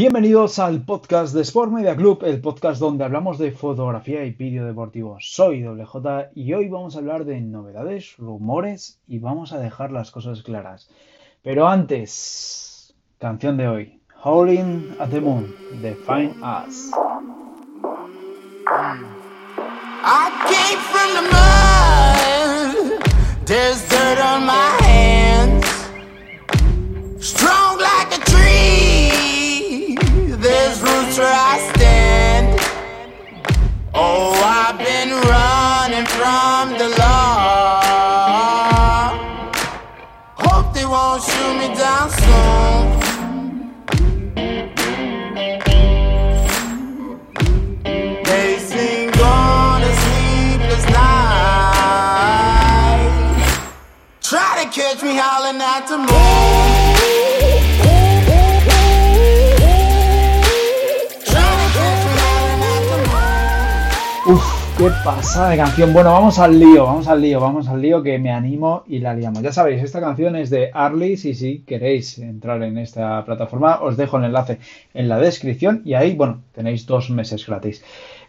Bienvenidos al podcast de Sport Media Club, el podcast donde hablamos de fotografía y vídeo deportivo. Soy WJ y hoy vamos a hablar de novedades, rumores y vamos a dejar las cosas claras. Pero antes, canción de hoy, Howling at the Moon, de Find Us. They won't shoot me down soon. Try to catch me howling at the moon. Uf, qué pasada de canción. Bueno, vamos al lío, vamos al lío, vamos al lío que me animo y la liamos. Ya sabéis, esta canción es de Arlis y si queréis entrar en esta plataforma os dejo el enlace en la descripción y ahí, bueno, tenéis dos meses gratis.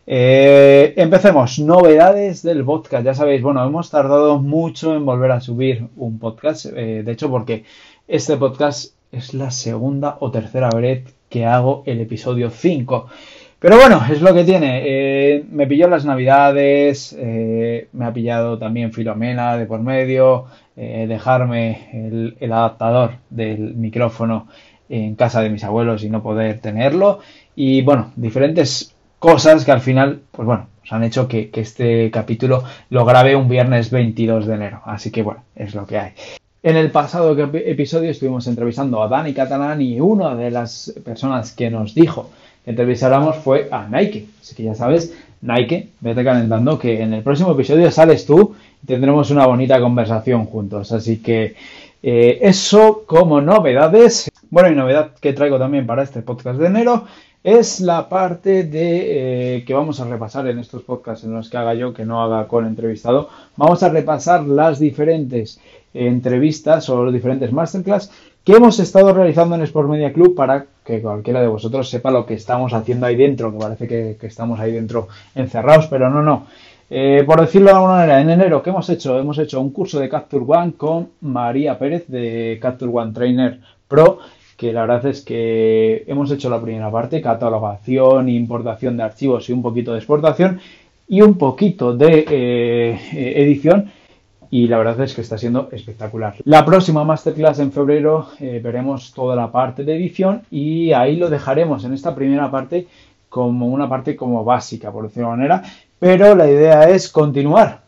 Eh, empecemos, novedades del podcast. Ya sabéis, bueno, hemos tardado mucho en volver a subir un podcast. Eh, de hecho, porque este podcast es la segunda o tercera vez que hago el episodio 5. Pero bueno, es lo que tiene. Eh, me pilló las navidades, eh, me ha pillado también Filomena de por medio, eh, dejarme el, adaptador del micrófono en casa de mis abuelos y no poder tenerlo. Y bueno, diferentes cosas que al final, pues bueno, os han hecho que, este capítulo lo grabe un viernes 22 de enero. Así que bueno, es lo que hay. En el pasado episodio estuvimos entrevistando a Dani Catalán y una de las personas que nos dijo entrevistáramos fue a Nike. Así que ya sabes, Nike, vete calentando que en el próximo episodio sales tú y tendremos una bonita conversación juntos. Así que eh, eso como novedades. Bueno, y novedad que traigo también para este podcast de enero es la parte de eh, que vamos a repasar en estos podcasts en los que haga yo, que no haga con entrevistado. Vamos a repasar las diferentes entrevistas o los diferentes masterclass que hemos estado realizando en Sport Media Club para que cualquiera de vosotros sepa lo que estamos haciendo ahí dentro, que parece que, estamos ahí dentro encerrados, pero no, no. Eh, por decirlo de alguna manera, en enero, ¿qué hemos hecho? Hemos hecho un curso de Capture One con María Pérez de Capture One Trainer Pro que la verdad es que hemos hecho la primera parte, catalogación, importación de archivos y un poquito de exportación y un poquito de eh, edición y la verdad es que está siendo espectacular. La próxima masterclass en febrero eh, veremos toda la parte de edición y ahí lo dejaremos en esta primera parte como una parte como básica, por decirlo de manera, pero la idea es continuar.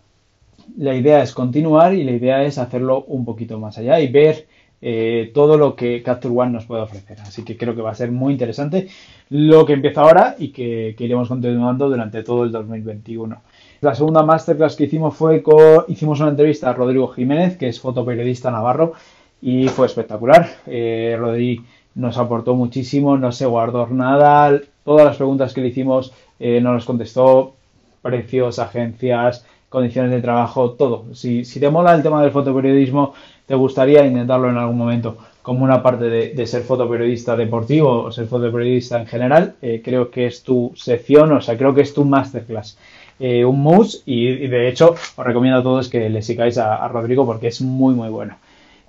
La idea es continuar y la idea es hacerlo un poquito más allá y ver eh, todo lo que Capture One nos puede ofrecer. Así que creo que va a ser muy interesante lo que empieza ahora y que, que iremos continuando durante todo el 2021. La segunda masterclass que hicimos fue con, hicimos una entrevista a Rodrigo Jiménez, que es fotoperiodista navarro, y fue espectacular. Eh, Rodrigo nos aportó muchísimo, no se guardó nada, todas las preguntas que le hicimos eh, nos contestó, precios, agencias, condiciones de trabajo, todo. Si, te mola el tema del fotoperiodismo, te gustaría intentarlo en algún momento como una parte de, de ser fotoperiodista deportivo o ser fotoperiodista en general, eh, creo que es tu sección, o sea, creo que es tu masterclass. Eh, un mus y, de hecho os recomiendo a todos que le sigáis a, a, Rodrigo porque es muy muy bueno.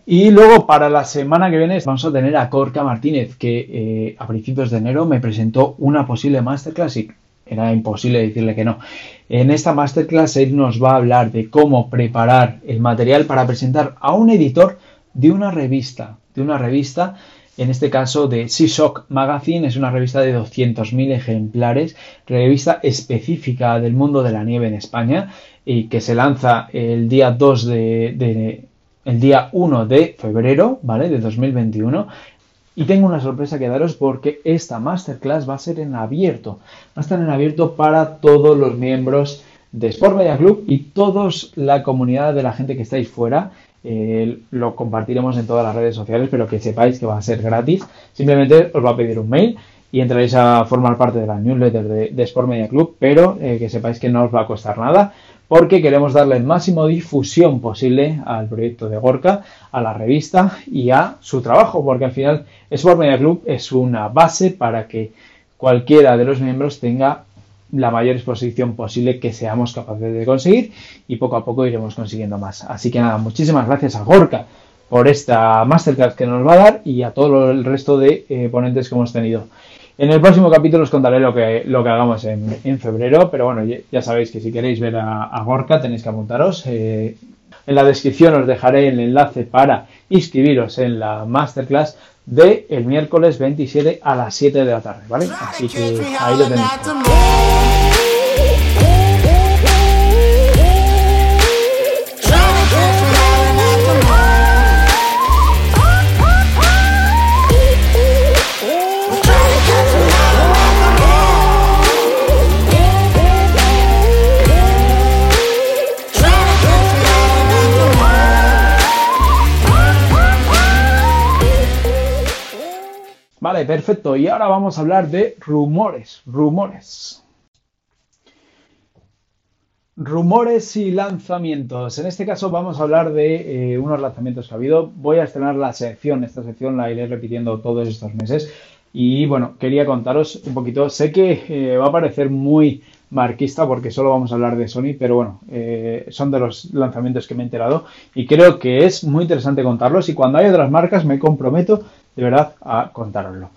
Y luego para la semana que viene vamos a tener a Corca Martínez que eh, a principios de enero me presentó una posible masterclass y era imposible decirle que no. En esta masterclass él nos va a hablar de cómo preparar el material para presentar a un editor de una revista, de una revista en este caso de Seashock Magazine, es una revista de 200.000 ejemplares, revista específica del mundo de la nieve en España y que se lanza el día 2 de, el día 1 de febrero, ¿vale? De 2021. Y tengo una sorpresa que daros porque esta masterclass va a ser en abierto. Va a estar en abierto para todos los miembros de Sport Media Club y toda la comunidad de la gente que estáis fuera eh, lo compartiremos en todas las redes sociales, pero que sepáis que va a ser gratis. Simplemente os va a pedir un mail y entraréis a formar parte de la newsletter de, Sport Media Club, pero eh, que sepáis que no os va a costar nada porque queremos darle el máximo difusión posible al proyecto de Gorka, a la revista y a su trabajo, porque al final Sport Media Club es una base para que cualquiera de los miembros tenga la mayor exposición posible que seamos capaces de conseguir y poco a poco iremos consiguiendo más. Así que nada, muchísimas gracias a Gorka por esta masterclass que nos va a dar y a todo el resto de eh, ponentes que hemos tenido. En el próximo capítulo os contaré lo que, lo que hagamos en, febrero, pero bueno, ya, sabéis que si queréis ver a, Gorka tenéis que apuntaros. Eh, en la descripción os dejaré el enlace para inscribiros en la masterclass de el miércoles 27 a las 7 de la tarde, ¿vale? Así que ahí lo tenéis. Perfecto. Y ahora vamos a hablar de rumores. Rumores. Rumores y lanzamientos. En este caso vamos a hablar de eh, unos lanzamientos que ha habido. Voy a estrenar la sección. Esta sección la iré repitiendo todos estos meses. Y bueno, quería contaros un poquito. Sé que eh, va a parecer muy marquista porque solo vamos a hablar de Sony, pero bueno, eh, son de los lanzamientos que me he enterado y creo que es muy interesante contarlos y cuando hay otras marcas me comprometo de verdad a contároslo.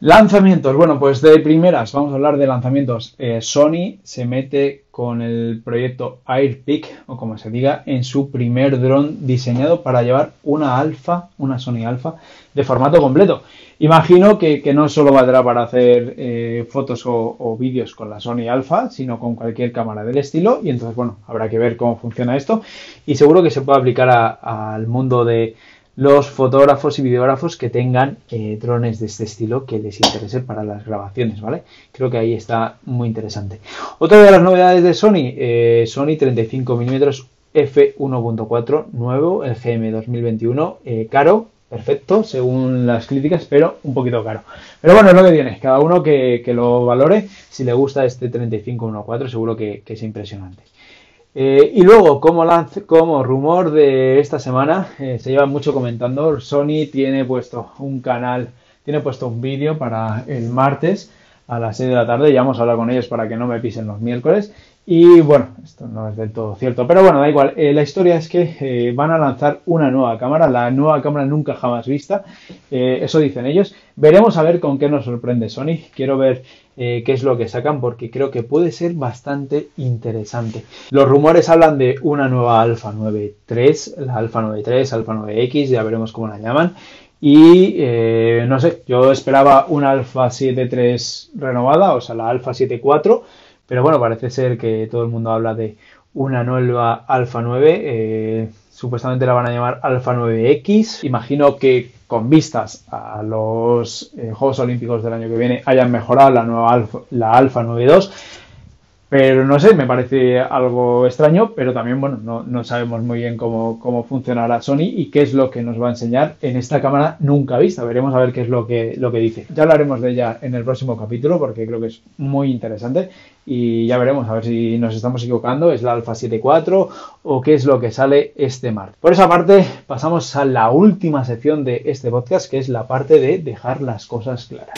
Lanzamientos, bueno, pues de primeras vamos a hablar de lanzamientos. Eh, Sony se mete con el proyecto AirPic, o como se diga, en su primer dron diseñado para llevar una alfa, una Sony alfa, de formato completo. Imagino que, no solo valdrá para hacer eh, fotos o, vídeos con la Sony alfa, sino con cualquier cámara del estilo. Y entonces, bueno, habrá que ver cómo funciona esto. Y seguro que se puede aplicar al mundo de los fotógrafos y videógrafos que tengan eh, drones de este estilo que les interese para las grabaciones, ¿vale? Creo que ahí está muy interesante. Otra de las novedades de Sony, eh, Sony 35mm f1.4 nuevo, el GM 2021, eh, caro, perfecto, según las críticas, pero un poquito caro. Pero bueno, es lo que tiene, cada uno que, lo valore, si le gusta este 35.1.4 seguro que es impresionante. Eh, y luego, como, rumor de esta semana, eh, se lleva mucho comentando, Sony tiene puesto un canal, tiene puesto un vídeo para el martes a las 6 de la tarde, ya vamos a hablar con ellos para que no me pisen los miércoles. Y bueno, esto no es del todo cierto, pero bueno, da igual. Eh, la historia es que van a lanzar una nueva cámara, la nueva cámara nunca jamás vista, eso dicen ellos. Veremos a ver con qué nos sorprende Sony. Quiero ver eh, qué es lo que sacan porque creo que puede ser bastante interesante. Los rumores hablan de una nueva Alpha 9.3, la Alpha 9.3, Alpha 9X, ya veremos cómo la llaman. Y eh, no sé, yo esperaba una Alpha 7.3 renovada, o sea, la Alpha 7.4, pero bueno, parece ser que todo el mundo habla de una nueva Alpha 9. Eh, supuestamente la van a llamar Alpha 9X. Imagino que con vistas a los eh, Juegos Olímpicos del año que viene hayan mejorado la nueva Alfa, la Alpha 92. Pero no sé, me parece algo extraño, pero también, bueno, no, sabemos muy bien cómo, cómo, funcionará Sony y qué es lo que nos va a enseñar en esta cámara nunca vista. Veremos a ver qué es lo que, lo que dice. Ya hablaremos de ella en el próximo capítulo porque creo que es muy interesante y ya veremos a ver si nos estamos equivocando, es la Alpha 7.4 o qué es lo que sale este martes. Por esa parte, pasamos a la última sección de este podcast, que es la parte de dejar las cosas claras.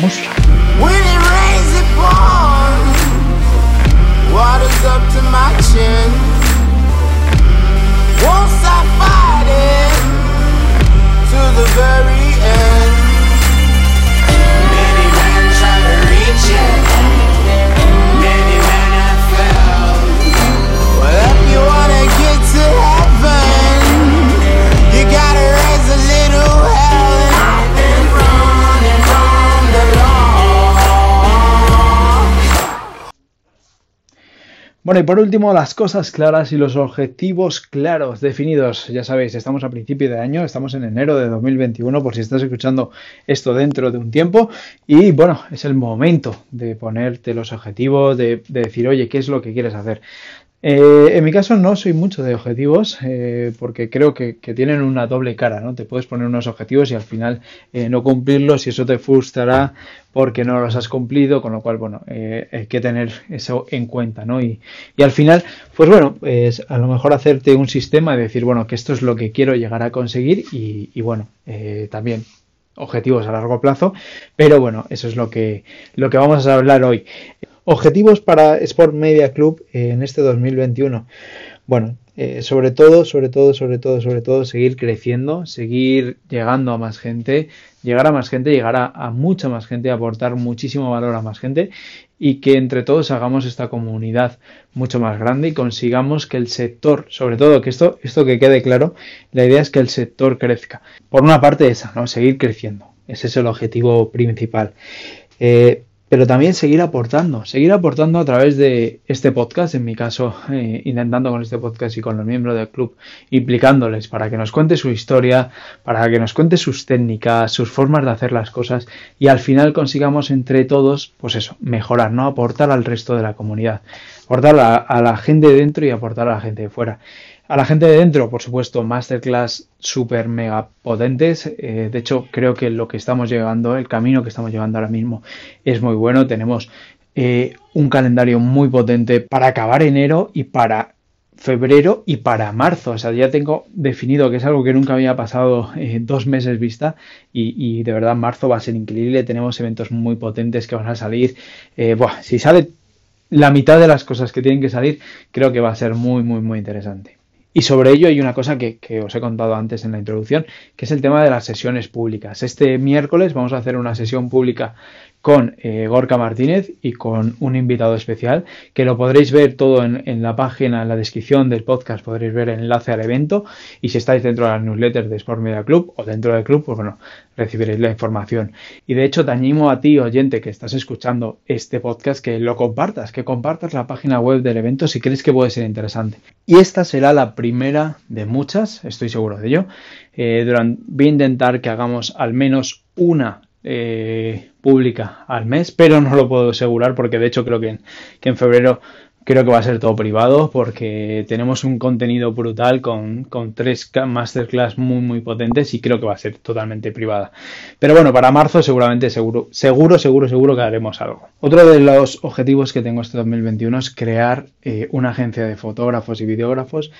Música. Bueno, y por último, las cosas claras y los objetivos claros, definidos. Ya sabéis, estamos a principio de año, estamos en enero de 2021, por si estás escuchando esto dentro de un tiempo. Y bueno, es el momento de ponerte los objetivos, de, decir, oye, ¿qué es lo que quieres hacer? Eh, en mi caso no soy mucho de objetivos eh, porque creo que, tienen una doble cara, ¿no? Te puedes poner unos objetivos y al final eh, no cumplirlos y eso te frustrará porque no los has cumplido, con lo cual, bueno, hay que tener eso en cuenta, ¿no? Y, al final, pues bueno, es a lo mejor hacerte un sistema y decir, bueno, que esto es lo que quiero llegar a conseguir y, y bueno, también objetivos a largo plazo, pero bueno, eso es lo que, lo que vamos a hablar hoy. Objetivos para Sport Media Club en este 2021. Bueno, eh, sobre todo, sobre todo, sobre todo, sobre todo, seguir creciendo, seguir llegando a más gente, llegar a más gente, llegar a, mucha más gente, aportar muchísimo valor a más gente y que entre todos hagamos esta comunidad mucho más grande y consigamos que el sector, sobre todo que esto, esto que quede claro, la idea es que el sector crezca. Por una parte esa, ¿no? Seguir creciendo. Ese es el objetivo principal. Eh, pero también seguir aportando, seguir aportando a través de este podcast, en mi caso, eh, intentando con este podcast y con los miembros del club, implicándoles para que nos cuente su historia, para que nos cuente sus técnicas, sus formas de hacer las cosas y al final consigamos entre todos, pues eso, mejorar, ¿no? Aportar al resto de la comunidad, aportar a la gente de dentro y aportar a la gente de fuera. A la gente de dentro, por supuesto, masterclass super mega potentes. Eh, de hecho, creo que lo que estamos llevando, el camino que estamos llevando ahora mismo es muy bueno. Tenemos eh, un calendario muy potente para acabar enero y para febrero y para marzo. O sea, ya tengo definido que es algo que nunca había pasado eh, dos meses vista y, de verdad marzo va a ser increíble. Tenemos eventos muy potentes que van a salir. si sale la mitad de las cosas que tienen que salir, creo que va a ser muy, muy, muy interesante. Y sobre ello hay una cosa que, os he contado antes en la introducción, que es el tema de las sesiones públicas. Este miércoles vamos a hacer una sesión pública con eh, Gorka Martínez y con un invitado especial, que lo podréis ver todo en, la página, en la descripción del podcast, podréis ver el enlace al evento y si estáis dentro de las newsletters de Sport Media Club o dentro del club, pues bueno, recibiréis la información. Y de hecho te animo a ti, oyente, que estás escuchando este podcast, que lo compartas, que compartas la página web del evento si crees que puede ser interesante. Y esta será la primera de muchas, estoy seguro de ello. Eh, durante, voy a intentar que hagamos al menos una eh, pública al mes, pero no lo puedo asegurar porque de hecho creo que en, que en febrero creo que va a ser todo privado porque tenemos un contenido brutal con, con, tres masterclass muy muy potentes y creo que va a ser totalmente privada. Pero bueno, para marzo seguramente seguro, seguro, seguro, seguro que haremos algo. Otro de los objetivos que tengo este 2021 es crear eh, una agencia de fotógrafos y videógrafos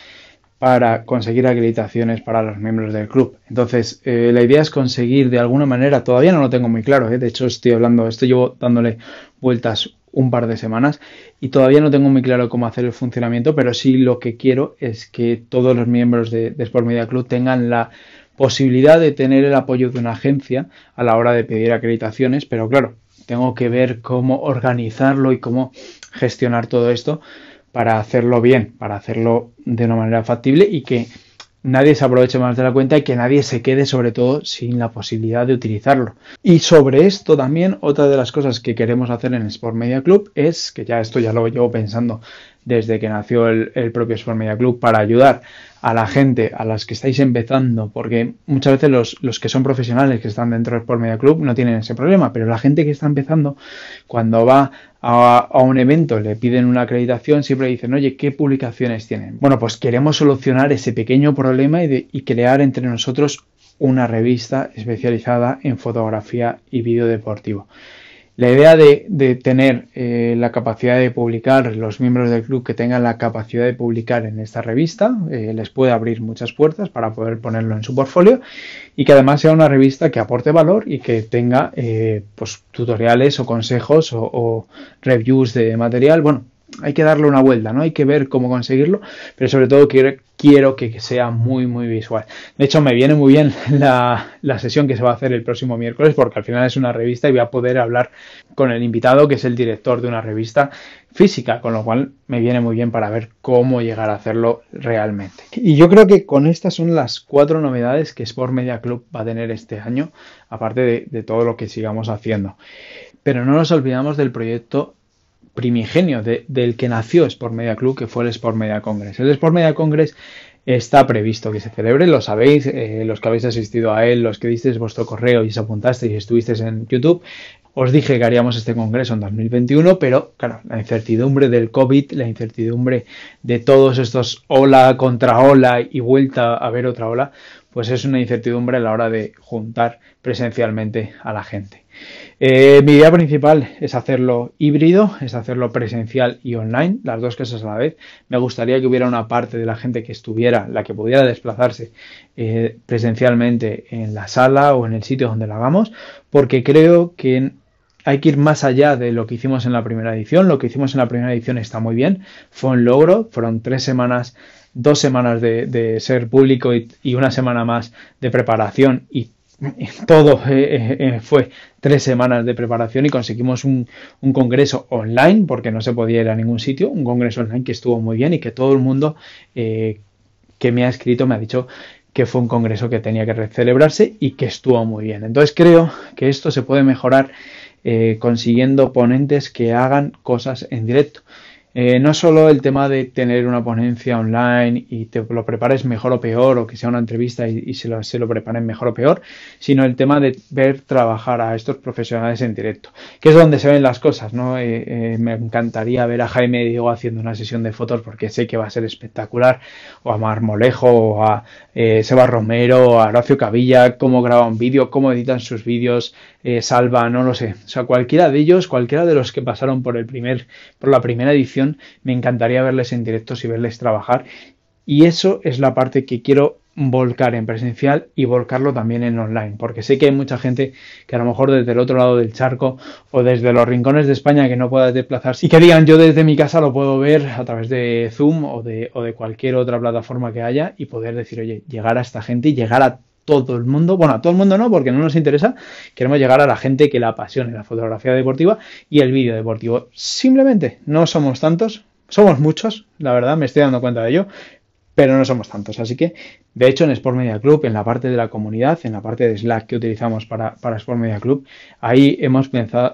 para conseguir acreditaciones para los miembros del club. Entonces, eh, la idea es conseguir de alguna manera, todavía no lo tengo muy claro, ¿eh? de hecho estoy hablando, esto llevo dándole vueltas un par de semanas y todavía no tengo muy claro cómo hacer el funcionamiento, pero sí lo que quiero es que todos los miembros de, de Sport Media Club tengan la posibilidad de tener el apoyo de una agencia a la hora de pedir acreditaciones, pero claro, tengo que ver cómo organizarlo y cómo gestionar todo esto para hacerlo bien, para hacerlo de una manera factible y que nadie se aproveche más de la cuenta y que nadie se quede sobre todo sin la posibilidad de utilizarlo. Y sobre esto también otra de las cosas que queremos hacer en Sport Media Club es, que ya esto ya lo llevo pensando desde que nació el, propio Sport Media Club, para ayudar a la gente, a las que estáis empezando, porque muchas veces los, los, que son profesionales que están dentro del Sport Media Club no tienen ese problema, pero la gente que está empezando, cuando va a, un evento, le piden una acreditación, siempre dicen, oye, ¿qué publicaciones tienen? Bueno, pues queremos solucionar ese pequeño problema y, y crear entre nosotros una revista especializada en fotografía y vídeo deportivo. La idea de, tener eh, la capacidad de publicar, los miembros del club que tengan la capacidad de publicar en esta revista, eh, les puede abrir muchas puertas para poder ponerlo en su portfolio y que además sea una revista que aporte valor y que tenga eh, pues, tutoriales o consejos o, reviews de material. Bueno, hay que darle una vuelta, ¿no? Hay que ver cómo conseguirlo, pero sobre todo quiero, quiero que sea muy, muy visual. De hecho, me viene muy bien la, sesión que se va a hacer el próximo miércoles, porque al final es una revista y voy a poder hablar con el invitado, que es el director de una revista física, con lo cual me viene muy bien para ver cómo llegar a hacerlo realmente. Y yo creo que con estas son las cuatro novedades que Sport Media Club va a tener este año, aparte de, de todo lo que sigamos haciendo. Pero no nos olvidamos del proyecto primigenio del que nació Sport Media Club, que fue el Sport Media Congress. El Sport Media Congress está previsto que se celebre, lo sabéis, eh, los que habéis asistido a él, los que disteis vuestro correo y os apuntasteis y estuvisteis en YouTube, os dije que haríamos este congreso en 2021, pero claro, la incertidumbre del COVID, la incertidumbre de todos estos ola contra ola y vuelta a ver otra ola, pues es una incertidumbre a la hora de juntar presencialmente a la gente. Eh, mi idea principal es hacerlo híbrido, es hacerlo presencial y online, las dos cosas a la vez. Me gustaría que hubiera una parte de la gente que estuviera, la que pudiera desplazarse eh, presencialmente en la sala o en el sitio donde lo hagamos, porque creo que hay que ir más allá de lo que hicimos en la primera edición. Lo que hicimos en la primera edición está muy bien, fue un logro, fueron tres semanas dos semanas de, ser público y, una semana más de preparación y todo eh, eh, eh, fue tres semanas de preparación y conseguimos un, congreso online porque no se podía ir a ningún sitio, un congreso online que estuvo muy bien y que todo el mundo que me ha escrito me ha dicho que fue un congreso que tenía que celebrarse y que estuvo muy bien. Entonces creo que esto se puede mejorar consiguiendo ponentes que hagan cosas en directo. Eh, no solo el tema de tener una ponencia online y te lo prepares mejor o peor, o que sea una entrevista y, se, lo, se, lo, preparen mejor o peor, sino el tema de ver trabajar a estos profesionales en directo, que es donde se ven las cosas, ¿no? Eh, eh, me encantaría ver a Jaime Diego haciendo una sesión de fotos porque sé que va a ser espectacular, o a Marmolejo, o a Seba Romero, o a Horacio Cavilla, cómo graba un vídeo, cómo editan sus vídeos, Salva, no lo sé, o sea, cualquiera de ellos, cualquiera de los que pasaron por el primer, por la primera edición, me encantaría verles en directo y verles trabajar. Y eso es la parte que quiero volcar en presencial y volcarlo también en online, porque sé que hay mucha gente que a lo mejor desde el otro lado del charco o desde los rincones de España que no pueda desplazarse y que digan yo desde mi casa lo puedo ver a través de Zoom o de, o de cualquier otra plataforma que haya y poder decir, oye, llegar a esta gente y llegar a todo el mundo, bueno, a todo el mundo no, porque no nos interesa, queremos llegar a la gente que la apasione la fotografía deportiva y el vídeo deportivo. Simplemente no somos tantos, somos muchos, la verdad, me estoy dando cuenta de ello, pero no somos tantos. Así que, de hecho, en Sport Media Club, en la parte de la comunidad, en la parte de Slack que utilizamos para, para Sport Media Club, ahí hemos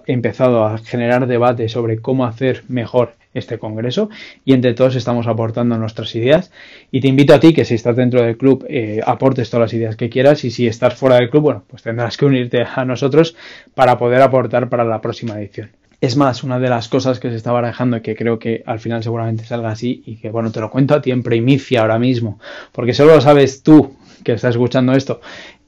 empezado a generar debate sobre cómo hacer mejor este congreso y entre todos estamos aportando nuestras ideas y te invito a ti que si estás dentro del club eh, aportes todas las ideas que quieras y si estás fuera del club bueno pues tendrás que unirte a nosotros para poder aportar para la próxima edición. Es más, una de las cosas que se está barajando y que creo que al final seguramente salga así y que bueno, te lo cuento a ti en primicia ahora mismo, porque solo lo sabes tú que estás escuchando esto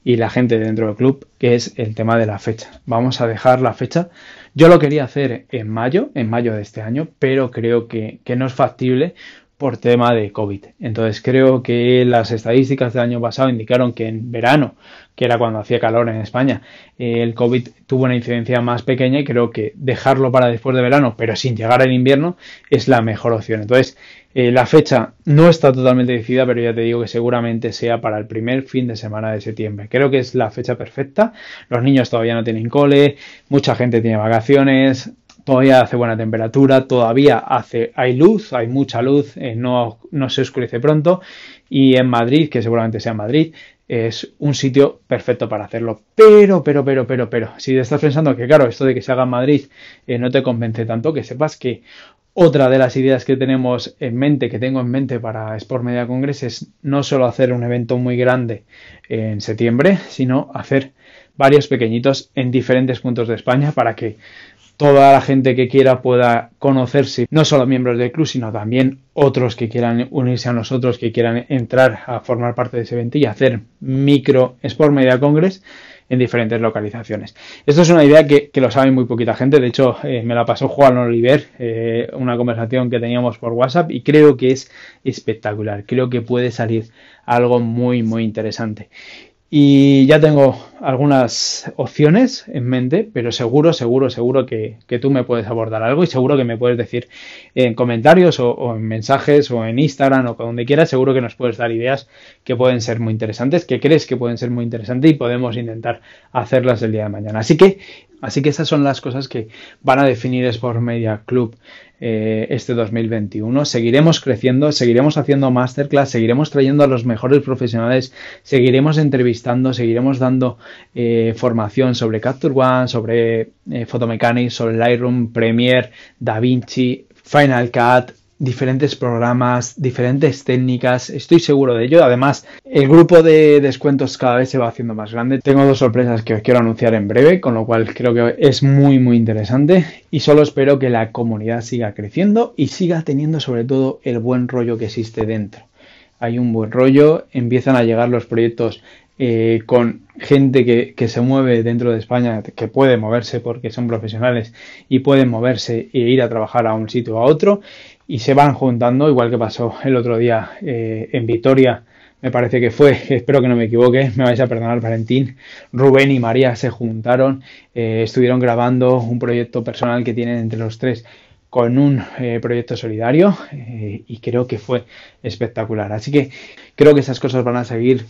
y la gente dentro del club, que es el tema de la fecha. Vamos a dejar la fecha yo lo quería hacer en mayo, en mayo de este año, pero creo que, no es factible por tema de COVID. Entonces creo que las estadísticas del año pasado indicaron que en verano, que era cuando hacía calor en España, el COVID tuvo una incidencia más pequeña y creo que dejarlo para después de verano, pero sin llegar al invierno, es la mejor opción. Entonces eh, la fecha no está totalmente decidida, pero ya te digo que seguramente sea para el primer fin de semana de septiembre. Creo que es la fecha perfecta. Los niños todavía no tienen cole, mucha gente tiene vacaciones, todavía hace buena temperatura, todavía hace, hay luz, hay mucha luz, eh, no, no se oscurece pronto. Y en Madrid, que seguramente sea Madrid, es un sitio perfecto para hacerlo. Pero, pero, pero, pero, pero, si estás pensando que, claro, esto de que se haga en Madrid eh, no te convence tanto, que sepas que otra de las ideas que tenemos en mente, que tengo en mente para Sport Media Congress es no solo hacer un evento muy grande en septiembre, sino hacer varios pequeñitos en diferentes puntos de España para que toda la gente que quiera pueda conocerse, no solo miembros del club, sino también otros que quieran unirse a nosotros, que quieran entrar a formar parte de ese evento y hacer micro Sport Media Congress en diferentes localizaciones. Esto es una idea que, lo sabe muy poquita gente, de hecho eh, me la pasó Juan Oliver, eh, una conversación que teníamos por WhatsApp y creo que es espectacular, creo que puede salir algo muy muy interesante. Y ya tengo algunas opciones en mente, pero seguro, seguro, seguro que, tú me puedes abordar algo y seguro que me puedes decir en comentarios o, en mensajes o en Instagram o donde quieras, seguro que nos puedes dar ideas que pueden ser muy interesantes, que crees que pueden ser muy interesantes y podemos intentar hacerlas el día de mañana. Así que, así que esas son las cosas que van a definir Sport Media Club eh, este 2021. Seguiremos creciendo, seguiremos haciendo masterclass, seguiremos trayendo a los mejores profesionales, seguiremos entrevistando, seguiremos dando eh, formación sobre Capture One, sobre eh, sobre Lightroom, Premiere, DaVinci, Final Cut, diferentes programas, diferentes técnicas, estoy seguro de ello. Además, el grupo de descuentos cada vez se va haciendo más grande. Tengo dos sorpresas que os quiero anunciar en breve, con lo cual creo que es muy muy interesante y solo espero que la comunidad siga creciendo y siga teniendo sobre todo el buen rollo que existe dentro. Hay un buen rollo, empiezan a llegar los proyectos eh, con gente que, que, se mueve dentro de España, que puede moverse porque son profesionales y pueden moverse e ir a trabajar a un sitio o a otro y se van juntando, igual que pasó el otro día eh, en Vitoria, me parece que fue, espero que no me equivoque, me vais a perdonar Valentín, Rubén y María se juntaron, eh, estuvieron grabando un proyecto personal que tienen entre los tres con un eh, proyecto solidario y creo que fue espectacular. Así que creo que esas cosas van a seguir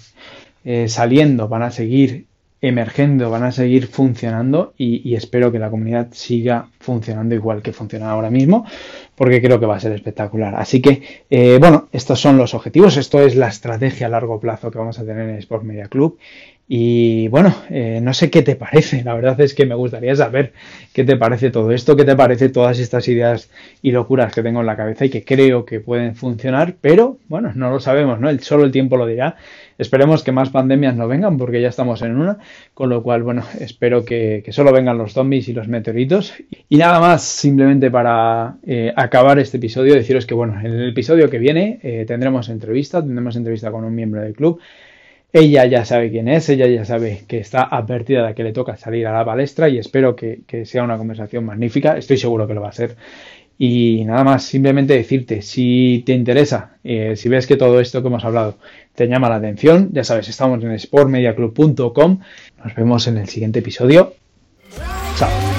saliendo, van a seguir emergiendo, van a seguir funcionando y, espero que la comunidad siga funcionando igual que funciona ahora mismo, porque creo que va a ser espectacular. Así que, eh, bueno, estos son los objetivos, esto es la estrategia a largo plazo que vamos a tener en Sport Media Club. Y bueno, eh, no sé qué te parece, la verdad es que me gustaría saber qué te parece todo esto, qué te parece todas estas ideas y locuras que tengo en la cabeza y que creo que pueden funcionar, pero bueno, no lo sabemos, ¿no? El, solo el tiempo lo dirá. Esperemos que más pandemias no vengan porque ya estamos en una, con lo cual, bueno, espero que, solo vengan los zombies y los meteoritos. Y nada más, simplemente para eh, acabar este episodio, deciros que, bueno, en el episodio que viene eh, tendremos entrevista, tendremos entrevista con un miembro del club. Ella ya sabe quién es, ella ya sabe que está advertida de que le toca salir a la palestra y espero que, que sea una conversación magnífica, estoy seguro que lo va a ser. Y nada más, simplemente decirte, si te interesa, eh, si ves que todo esto que hemos hablado te llama la atención, ya sabes, estamos en sportmediaclub.com. Nos vemos en el siguiente episodio. Chao.